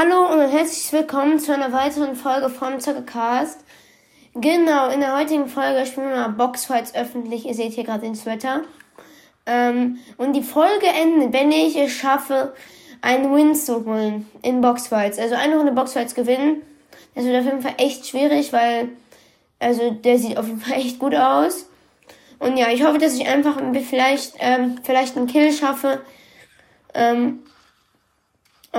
Hallo und herzlich willkommen zu einer weiteren Folge vom Zockercast. Genau, in der heutigen Folge spielen wir mal Boxfights öffentlich. Ihr seht hier gerade den Sweater. Ähm, und die Folge endet, wenn ich es schaffe, einen Win zu holen in Boxfights. Also eine Runde Boxfights gewinnen. Das wird auf jeden Fall echt schwierig, weil also der sieht auf jeden Fall echt gut aus. Und ja, ich hoffe, dass ich einfach vielleicht, ähm, vielleicht einen Kill schaffe. Ähm,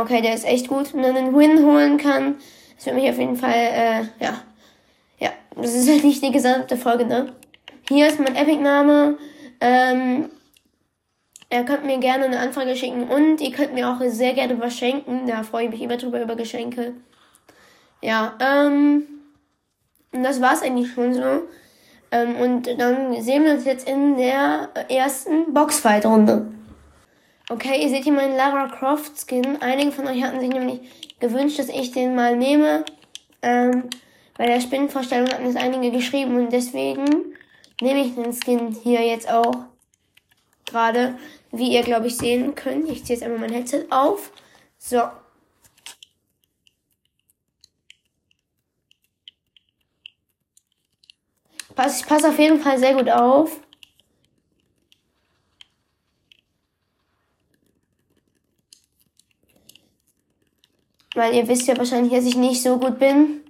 Okay, der ist echt gut. Und dann einen Win holen kann. Das wird mich auf jeden Fall, äh, ja. Ja, das ist halt nicht die gesamte Folge, ne? Hier ist mein Epic-Name. Ähm, ihr könnt mir gerne eine Anfrage schicken und ihr könnt mir auch sehr gerne was schenken. Da freue ich mich immer drüber über Geschenke. Ja, ähm, und das war's eigentlich schon so. Ähm, und dann sehen wir uns jetzt in der ersten Boxfight-Runde. Okay, ihr seht hier meinen Lara Croft Skin. Einige von euch hatten sich nämlich gewünscht, dass ich den mal nehme. Ähm, bei der Spinnenvorstellung hatten es einige geschrieben und deswegen nehme ich den Skin hier jetzt auch gerade, wie ihr glaube ich sehen könnt. Ich ziehe jetzt einmal mein Headset auf. So. ich passe auf jeden Fall sehr gut auf. Weil ihr wisst ja wahrscheinlich, dass ich nicht so gut bin.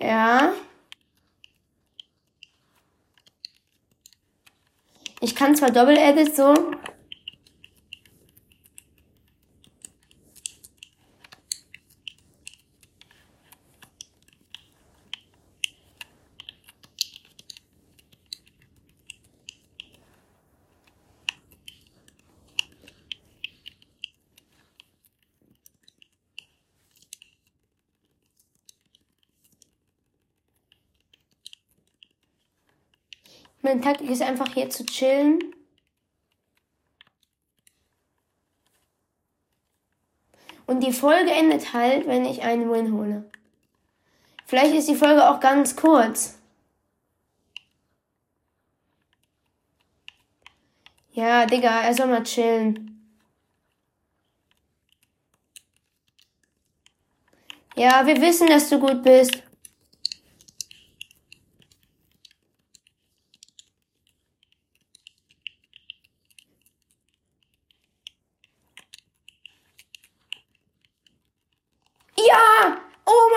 Ja. Ich kann zwar Double Edit so, Meine Taktik ist einfach hier zu chillen. Und die Folge endet halt, wenn ich einen Win hole. Vielleicht ist die Folge auch ganz kurz. Ja, Digga, er soll mal chillen. Ja, wir wissen, dass du gut bist.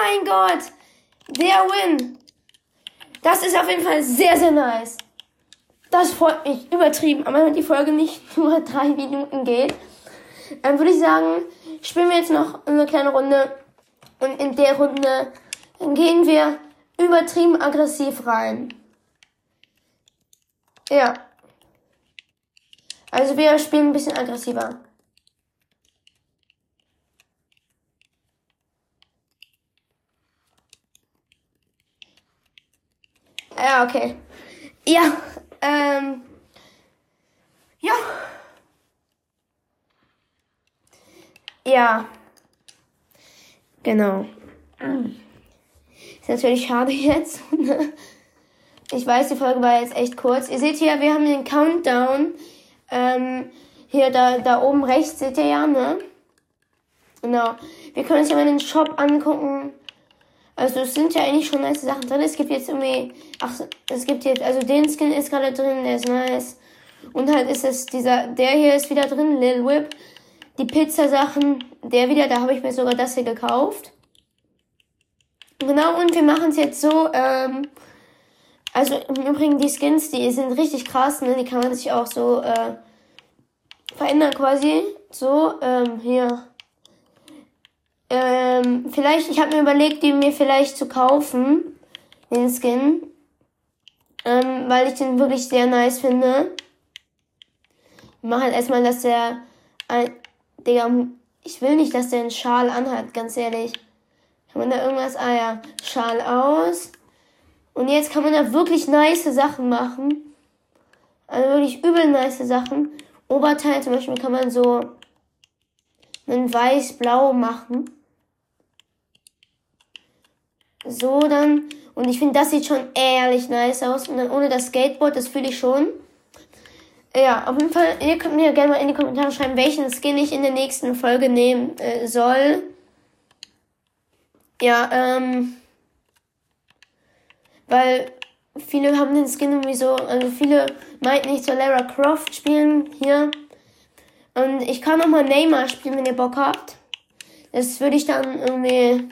Mein Gott! Der Win! Das ist auf jeden Fall sehr, sehr nice. Das freut mich übertrieben. Aber wenn die Folge nicht nur drei Minuten geht, dann würde ich sagen, spielen wir jetzt noch eine kleine Runde. Und in der Runde gehen wir übertrieben aggressiv rein. Ja. Also wir spielen ein bisschen aggressiver. Ja, okay. Ja, ähm. Ja. Ja. Genau. Ist natürlich schade jetzt. ich weiß, die Folge war jetzt echt kurz. Ihr seht hier, wir haben den Countdown. Ähm, hier da, da oben rechts seht ihr ja, ne? Genau. Wir können uns ja mal den Shop angucken. Also es sind ja eigentlich schon nice Sachen drin. Es gibt jetzt irgendwie, ach, es gibt jetzt, also den Skin ist gerade drin, der ist nice. Und halt ist es dieser, der hier ist wieder drin, Lil Whip. Die Pizza-Sachen, der wieder, da habe ich mir sogar das hier gekauft. Genau, und wir machen es jetzt so, ähm, also im Übrigen die Skins, die sind richtig krass, ne? Die kann man sich auch so, äh, verändern quasi. So, ähm, hier. Ähm, vielleicht, ich habe mir überlegt, die mir vielleicht zu kaufen, den Skin. Ähm, weil ich den wirklich sehr nice finde. Ich mach halt erstmal, dass der, ein, Digga, ich will nicht, dass der einen Schal anhat, ganz ehrlich. Kann man da irgendwas, ah ja, Schal aus. Und jetzt kann man da wirklich nice Sachen machen. Also wirklich übel nice Sachen. Oberteil zum Beispiel kann man so einen weiß-blau machen. So dann. Und ich finde, das sieht schon ehrlich nice aus. Und dann ohne das Skateboard, das fühle ich schon. Ja, auf jeden Fall, ihr könnt mir gerne mal in die Kommentare schreiben, welchen Skin ich in der nächsten Folge nehmen äh, soll. Ja, ähm. Weil viele haben den Skin irgendwie so, also viele meinten, ich soll Lara Croft spielen hier. Und ich kann auch mal Neymar spielen, wenn ihr Bock habt. Das würde ich dann irgendwie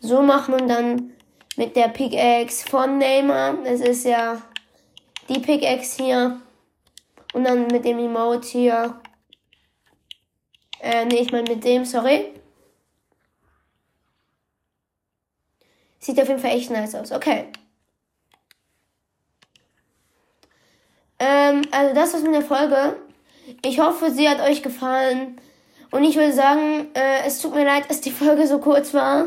so machen und dann mit der Pickaxe von Neymar. Das ist ja die Pickaxe hier. Und dann mit dem Emote hier. Äh, nee, ich meine mit dem, sorry. Sieht auf jeden Fall echt nice aus. Okay. Ähm, also das war's mit der Folge. Ich hoffe, sie hat euch gefallen. Und ich würde sagen, äh, es tut mir leid, dass die Folge so kurz war.